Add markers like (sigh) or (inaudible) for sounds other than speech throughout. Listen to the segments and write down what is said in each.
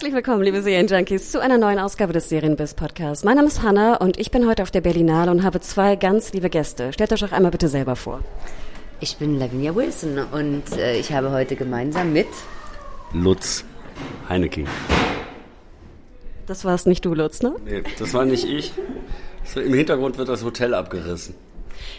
Herzlich willkommen, liebe Serienjunkies, zu einer neuen Ausgabe des Serienbiz Podcasts. Mein Name ist Hanna und ich bin heute auf der Berlinale und habe zwei ganz liebe Gäste. Stellt euch auch einmal bitte selber vor. Ich bin Lavinia Wilson und äh, ich habe heute gemeinsam mit Lutz Heineking. Das war's nicht du, Lutz, ne? Nee, das war nicht ich. So, Im Hintergrund wird das Hotel abgerissen.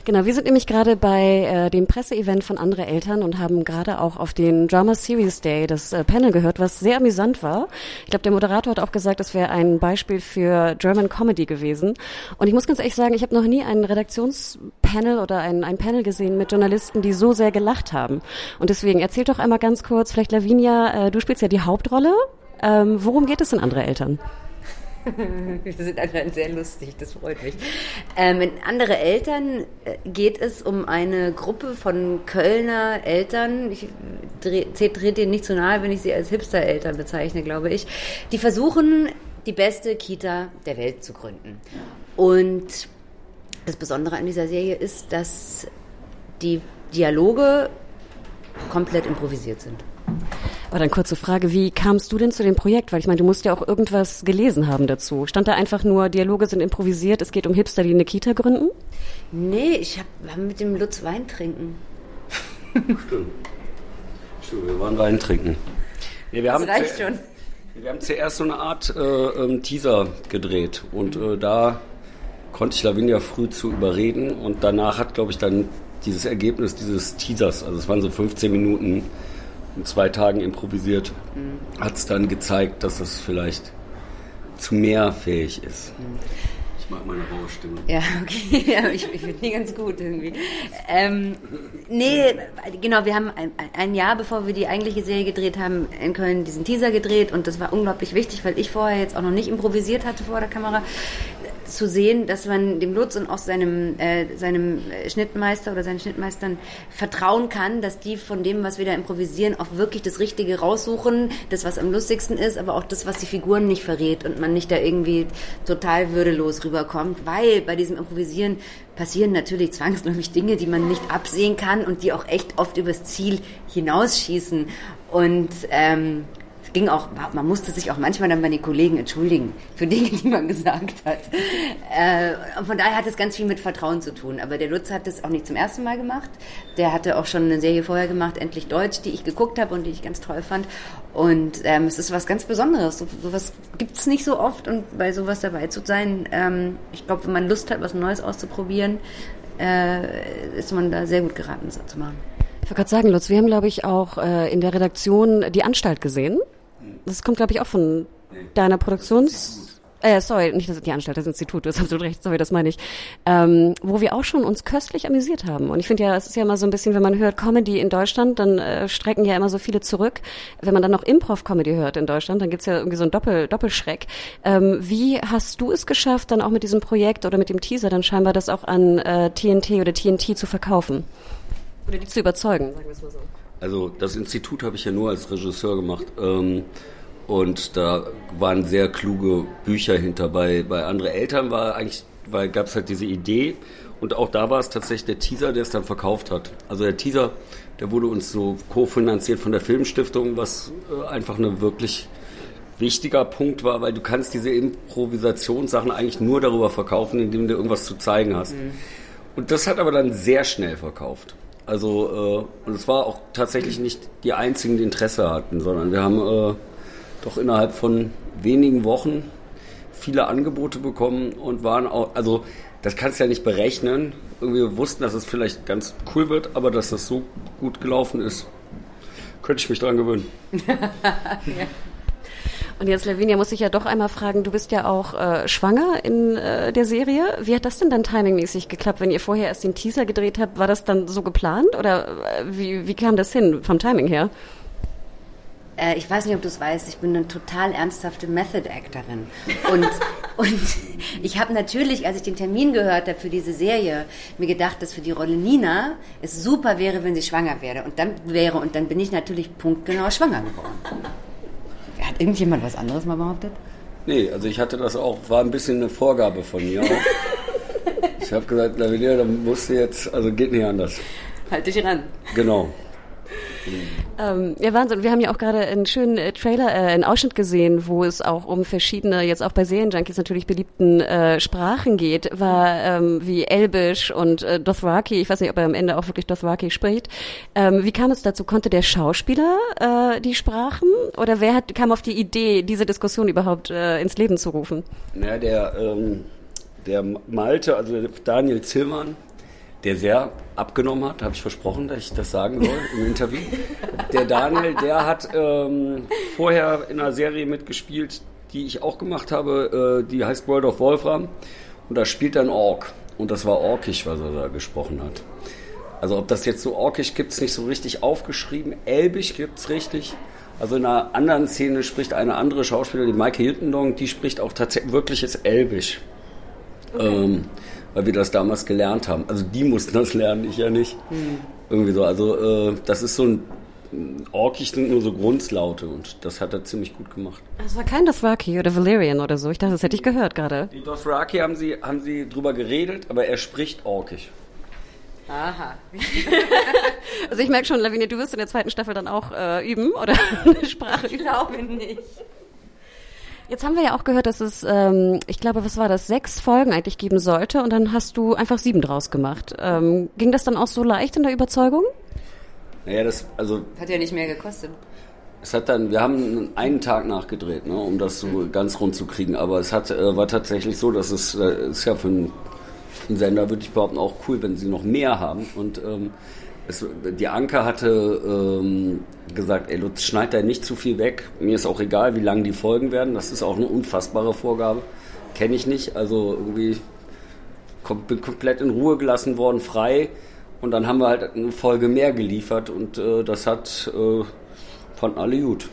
Genau, wir sind nämlich gerade bei äh, dem Presseevent von andere Eltern und haben gerade auch auf den Drama Series Day das äh, Panel gehört, was sehr amüsant war. Ich glaube, der Moderator hat auch gesagt, das wäre ein Beispiel für German Comedy gewesen. Und ich muss ganz ehrlich sagen, ich habe noch nie ein Redaktionspanel oder ein, ein Panel gesehen mit Journalisten, die so sehr gelacht haben. Und deswegen erzähl doch einmal ganz kurz, vielleicht Lavinia, äh, du spielst ja die Hauptrolle. Ähm, worum geht es in andere Eltern? (laughs) Wir sind anscheinend sehr lustig, das freut mich. Ähm, in andere Eltern äh, geht es um eine Gruppe von Kölner Eltern. Ich trete denen nicht zu nahe, wenn ich sie als Hipster-Eltern bezeichne, glaube ich. Die versuchen, die beste Kita der Welt zu gründen. Und das Besondere an dieser Serie ist, dass die Dialoge komplett improvisiert sind. Aber dann kurze Frage, wie kamst du denn zu dem Projekt? Weil ich meine, du musst ja auch irgendwas gelesen haben dazu. Stand da einfach nur, Dialoge sind improvisiert, es geht um Hipster, die eine Kita gründen? Nee, ich hab, wir haben mit dem Lutz Wein trinken. Stimmt. Stimmt, wir waren Wein trinken. Nee, wir Das haben reicht schon. Wir haben zuerst so eine Art äh, ähm, Teaser gedreht und äh, da konnte ich Lavinia früh zu überreden und danach hat, glaube ich, dann dieses Ergebnis dieses Teasers, also es waren so 15 Minuten in zwei Tagen improvisiert, hat es dann gezeigt, dass es vielleicht zu mehr fähig ist. Ich mag meine raue Stimme. Ja, okay, (laughs) ja, ich, ich finde die ganz gut irgendwie. Ähm, nee, genau, wir haben ein, ein Jahr, bevor wir die eigentliche Serie gedreht haben, in Köln diesen Teaser gedreht und das war unglaublich wichtig, weil ich vorher jetzt auch noch nicht improvisiert hatte vor der Kamera, zu sehen, dass man dem Lutz und auch seinem, äh, seinem Schnittmeister oder seinen Schnittmeistern vertrauen kann, dass die von dem, was wir da improvisieren, auch wirklich das Richtige raussuchen, das, was am lustigsten ist, aber auch das, was die Figuren nicht verrät und man nicht da irgendwie total würdelos rüberkommt, weil bei diesem Improvisieren passieren natürlich zwangsläufig Dinge, die man nicht absehen kann und die auch echt oft übers Ziel hinausschießen. Und ähm, ging auch, man musste sich auch manchmal dann bei den Kollegen entschuldigen für Dinge, die man gesagt hat. Äh, von daher hat es ganz viel mit Vertrauen zu tun. Aber der Lutz hat das auch nicht zum ersten Mal gemacht. Der hatte auch schon eine Serie vorher gemacht, Endlich Deutsch, die ich geguckt habe und die ich ganz toll fand. Und ähm, es ist was ganz Besonderes. So, sowas gibt es nicht so oft und bei sowas dabei zu sein, ähm, ich glaube, wenn man Lust hat, was Neues auszuprobieren, äh, ist man da sehr gut geraten, das zu machen. Ich wollte gerade sagen, Lutz, wir haben, glaube ich, auch äh, in der Redaktion die Anstalt gesehen. Das kommt, glaube ich, auch von deiner Produktions... Äh, sorry, nicht das, die Anstalt, das Institut, du hast absolut recht, sorry, das meine ich. Ähm, wo wir auch schon uns köstlich amüsiert haben. Und ich finde ja, es ist ja immer so ein bisschen, wenn man hört Comedy in Deutschland, dann äh, strecken ja immer so viele zurück. Wenn man dann noch Improv-Comedy hört in Deutschland, dann gibt's ja irgendwie so einen Doppel, Doppelschreck. Ähm, wie hast du es geschafft, dann auch mit diesem Projekt oder mit dem Teaser dann scheinbar das auch an äh, TNT oder TNT zu verkaufen? Oder die zu überzeugen, sagen wir es mal so. Also das Institut habe ich ja nur als Regisseur gemacht. Ähm, und da waren sehr kluge Bücher hinter. Bei, bei andere Eltern war eigentlich, weil gab es halt diese Idee und auch da war es tatsächlich der Teaser, der es dann verkauft hat. Also der Teaser, der wurde uns so kofinanziert von der Filmstiftung, was äh, einfach eine wirklich wichtiger Punkt war, weil du kannst diese Improvisationssachen eigentlich nur darüber verkaufen, indem du irgendwas zu zeigen hast. Und das hat aber dann sehr schnell verkauft. Also, äh, und es war auch tatsächlich nicht die einzigen, die Interesse hatten, sondern wir haben äh, doch innerhalb von wenigen Wochen viele Angebote bekommen und waren auch, also das kannst du ja nicht berechnen. Irgendwie wir wussten, dass es vielleicht ganz cool wird, aber dass das so gut gelaufen ist, könnte ich mich dran gewöhnen. (laughs) (laughs) Und jetzt, Lavinia, muss ich ja doch einmal fragen, du bist ja auch äh, schwanger in äh, der Serie. Wie hat das denn dann timingmäßig geklappt? Wenn ihr vorher erst den Teaser gedreht habt, war das dann so geplant oder äh, wie, wie kam das hin vom Timing her? Äh, ich weiß nicht, ob du es weißt, ich bin eine total ernsthafte Method-Actorin. Und, (laughs) und ich habe natürlich, als ich den Termin gehört habe für diese Serie, mir gedacht, dass für die Rolle Nina es super wäre, wenn sie schwanger wäre. Und dann wäre, und dann bin ich natürlich punktgenau schwanger geworden. Hat irgendjemand was anderes mal behauptet? Nee, also ich hatte das auch, war ein bisschen eine Vorgabe von mir (laughs) ich habe gesagt, Lavinia, da musst du jetzt, also geht nicht anders. Halt dich ran. Genau. (laughs) Ähm, ja, Wahnsinn. Wir haben ja auch gerade einen schönen äh, Trailer, äh, einen Ausschnitt gesehen, wo es auch um verschiedene, jetzt auch bei Serienjunkies natürlich beliebten äh, Sprachen geht, war ähm, wie Elbisch und äh, Dothraki. Ich weiß nicht, ob er am Ende auch wirklich Dothraki spricht. Ähm, wie kam es dazu? Konnte der Schauspieler äh, die Sprachen oder wer hat, kam auf die Idee, diese Diskussion überhaupt äh, ins Leben zu rufen? Ja, der, ähm, der Malte, also Daniel Zillmann, der sehr abgenommen hat, habe ich versprochen, dass ich das sagen soll im Interview. Der Daniel, der hat ähm, vorher in einer Serie mitgespielt, die ich auch gemacht habe, äh, die heißt World of Wolfram. Und da spielt er ein Ork. Und das war orkisch, was er da gesprochen hat. Also ob das jetzt so orkisch gibt es nicht so richtig aufgeschrieben. Elbisch gibt es richtig. Also in einer anderen Szene spricht eine andere Schauspielerin, die Maike Hiltendong, die spricht auch tatsächlich wirkliches Elbisch. Okay. Ähm, weil wir das damals gelernt haben. Also die mussten das lernen, ich ja nicht. Mhm. Irgendwie so. Also äh, das ist so ein Orkisch sind nur so Grundlaute und das hat er ziemlich gut gemacht. Das war kein Dothraki oder Valerian oder so. Ich dachte, das hätte ich gehört gerade. Die Dothraki haben sie, haben sie drüber geredet, aber er spricht Orkisch. Aha. (laughs) also ich merke schon, Lavinia, du wirst in der zweiten Staffel dann auch äh, üben oder eine Sprache üben. Ich glaube nicht. Jetzt haben wir ja auch gehört, dass es, ähm, ich glaube, was war das, sechs Folgen eigentlich geben sollte und dann hast du einfach sieben draus gemacht. Ähm, ging das dann auch so leicht in der Überzeugung? Naja, das, also. Hat ja nicht mehr gekostet. Es hat dann, wir haben einen Tag nachgedreht, ne, um das so ganz rund zu kriegen. Aber es hat, äh, war tatsächlich so, dass es äh, ist ja für einen, einen Sender, würde ich behaupten, auch cool, wenn sie noch mehr haben. Und ähm, es, die Anke hatte ähm, gesagt, ey, Lutz, schneid da nicht zu viel weg. Mir ist auch egal, wie lang die Folgen werden. Das ist auch eine unfassbare Vorgabe. Kenne ich nicht. Also irgendwie kom bin komplett in Ruhe gelassen worden, frei. Und dann haben wir halt eine Folge mehr geliefert und äh, das hat äh, fanden alle gut.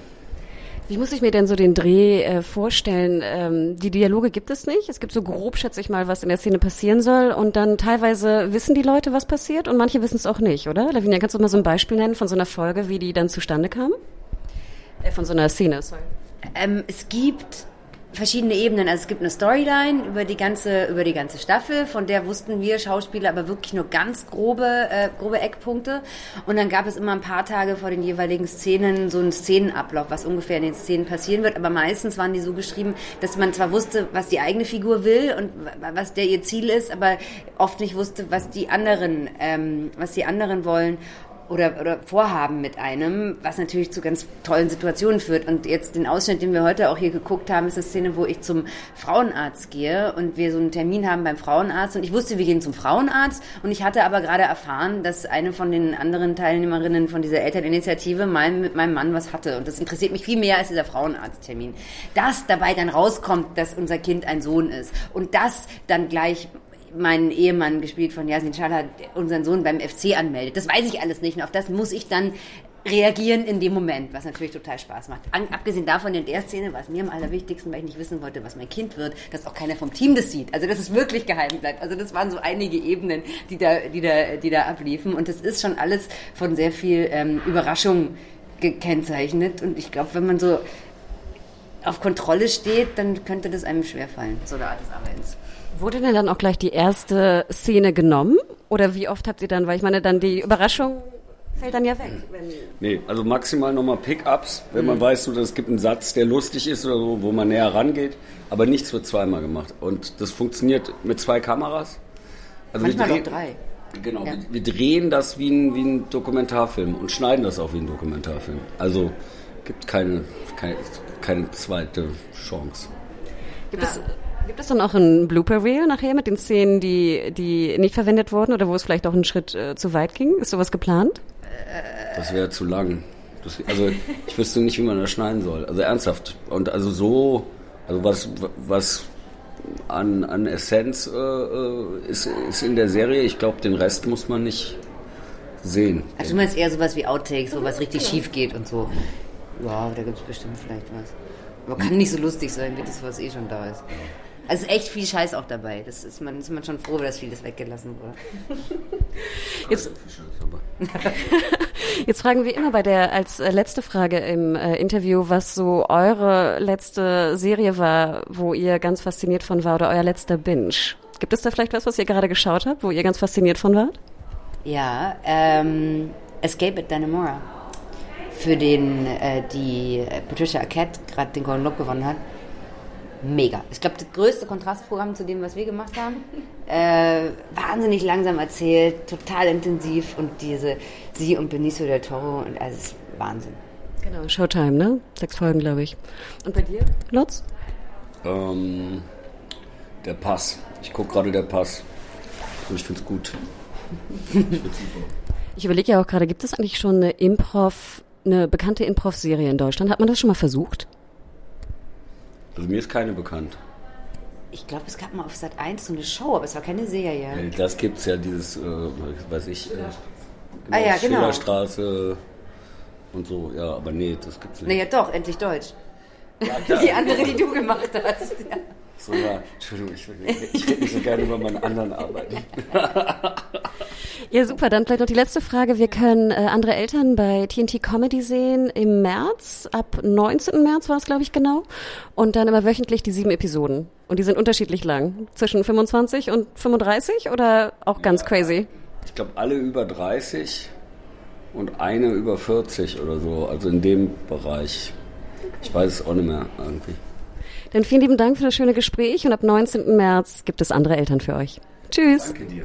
Wie muss ich mir denn so den Dreh äh, vorstellen? Ähm, die Dialoge gibt es nicht. Es gibt so grob, schätze ich mal, was in der Szene passieren soll. Und dann teilweise wissen die Leute, was passiert und manche wissen es auch nicht, oder? Lavinia, kannst du mal so ein Beispiel nennen von so einer Folge, wie die dann zustande kam? Äh, von so einer Szene, sorry. Ähm, es gibt verschiedene Ebenen. Also es gibt eine Storyline über die ganze über die ganze Staffel, von der wussten wir Schauspieler aber wirklich nur ganz grobe äh, grobe Eckpunkte. Und dann gab es immer ein paar Tage vor den jeweiligen Szenen so einen Szenenablauf, was ungefähr in den Szenen passieren wird. Aber meistens waren die so geschrieben, dass man zwar wusste, was die eigene Figur will und was der ihr Ziel ist, aber oft nicht wusste, was die anderen ähm, was die anderen wollen oder, oder vorhaben mit einem, was natürlich zu ganz tollen Situationen führt. Und jetzt den Ausschnitt, den wir heute auch hier geguckt haben, ist eine Szene, wo ich zum Frauenarzt gehe und wir so einen Termin haben beim Frauenarzt und ich wusste, wir gehen zum Frauenarzt und ich hatte aber gerade erfahren, dass eine von den anderen Teilnehmerinnen von dieser Elterninitiative mal mit meinem Mann was hatte und das interessiert mich viel mehr als dieser Frauenarzttermin. Dass dabei dann rauskommt, dass unser Kind ein Sohn ist und das dann gleich meinen Ehemann gespielt von Yasin Schala unseren Sohn beim FC anmeldet. Das weiß ich alles nicht und auf das muss ich dann reagieren in dem Moment, was natürlich total Spaß macht. An, abgesehen davon in der Szene war es mir am allerwichtigsten, weil ich nicht wissen wollte, was mein Kind wird, dass auch keiner vom Team das sieht. Also dass es wirklich geheim bleibt. Also das waren so einige Ebenen, die da, die da, die da abliefen und das ist schon alles von sehr viel ähm, Überraschung gekennzeichnet und ich glaube, wenn man so auf Kontrolle steht, dann könnte das einem schwerfallen, so der Art des Arbeitens. Wurde denn dann auch gleich die erste Szene genommen? Oder wie oft habt ihr dann, weil ich meine, dann die Überraschung fällt dann ja weg. nee, also maximal nochmal Pickups, wenn mhm. man weiß, so, dass es gibt einen Satz, der lustig ist oder so, wo man näher rangeht. Aber nichts wird zweimal gemacht. Und das funktioniert mit zwei Kameras. Also Manchmal auch drei. Genau, ja. wir, wir, drehen das wie ein, wie ein Dokumentarfilm und schneiden das auch wie ein Dokumentarfilm. Also gibt keine, keine, keine zweite Chance. Gibt ja. es Gibt es dann auch ein Blooper Reel nachher mit den Szenen, die, die nicht verwendet wurden oder wo es vielleicht auch einen Schritt äh, zu weit ging? Ist sowas geplant? Das wäre zu lang. Das, also ich wüsste nicht, wie man das schneiden soll. Also ernsthaft. Und also so, also was, was an, an Essenz äh, äh ist, ist in der Serie. Ich glaube, den Rest muss man nicht sehen. Also du meinst eher sowas wie Outtakes, wo was richtig schief geht und so. Ja, da gibt es bestimmt vielleicht was. Aber kann nicht so lustig sein, wie das, was eh schon da ist. Also ist echt viel Scheiß auch dabei. Das ist man, ist man schon froh, dass vieles weggelassen wurde. (laughs) Jetzt, (laughs) Jetzt fragen wir immer bei der als äh, letzte Frage im äh, Interview, was so eure letzte Serie war, wo ihr ganz fasziniert von war oder euer letzter Binge. Gibt es da vielleicht was, was ihr gerade geschaut habt, wo ihr ganz fasziniert von wart? Ja, ähm, Escape at Dannemora. Für den äh, die Patricia Arquette gerade den Golden Globe gewonnen hat mega. Ich glaube, das größte Kontrastprogramm zu dem, was wir gemacht haben. (laughs) Äh, wahnsinnig langsam erzählt, total intensiv und diese, sie und Benicio del Toro und also es ist Wahnsinn. Genau, Showtime, ne? Sechs Folgen, glaube ich. Und bei dir, Lutz? Ähm, der Pass. Ich gucke gerade der Pass. Und ich finde es gut. (laughs) ich Ich überlege ja auch gerade, gibt es eigentlich schon eine Improv, eine bekannte Improv-Serie in Deutschland? Hat man das schon mal versucht? Also mir ist keine bekannt. Ich glaube, es gab mal auf Sat 1 so eine Show, aber es war keine Serie. Ja, das gibt es ja, dieses, äh, weiß ich, äh, genau, ah, ja, genau. Schillerstraße und so, ja, aber nee, das gibt's nicht. Naja, doch, endlich Deutsch. Ja, (laughs) die andere, die du gemacht hast. Ja. So, ja, Entschuldigung, ich, ich rede nicht so gerne über meine anderen Arbeiten. (laughs) Ja, super. Dann vielleicht noch die letzte Frage. Wir können äh, andere Eltern bei TNT Comedy sehen im März. Ab 19. März war es, glaube ich, genau. Und dann immer wöchentlich die sieben Episoden. Und die sind unterschiedlich lang. Zwischen 25 und 35 oder auch ganz ja, crazy? Ich glaube, alle über 30 und eine über 40 oder so. Also in dem Bereich. Ich weiß es auch nicht mehr irgendwie. Dann vielen lieben Dank für das schöne Gespräch und ab 19. März gibt es andere Eltern für euch. Tschüss. Danke dir.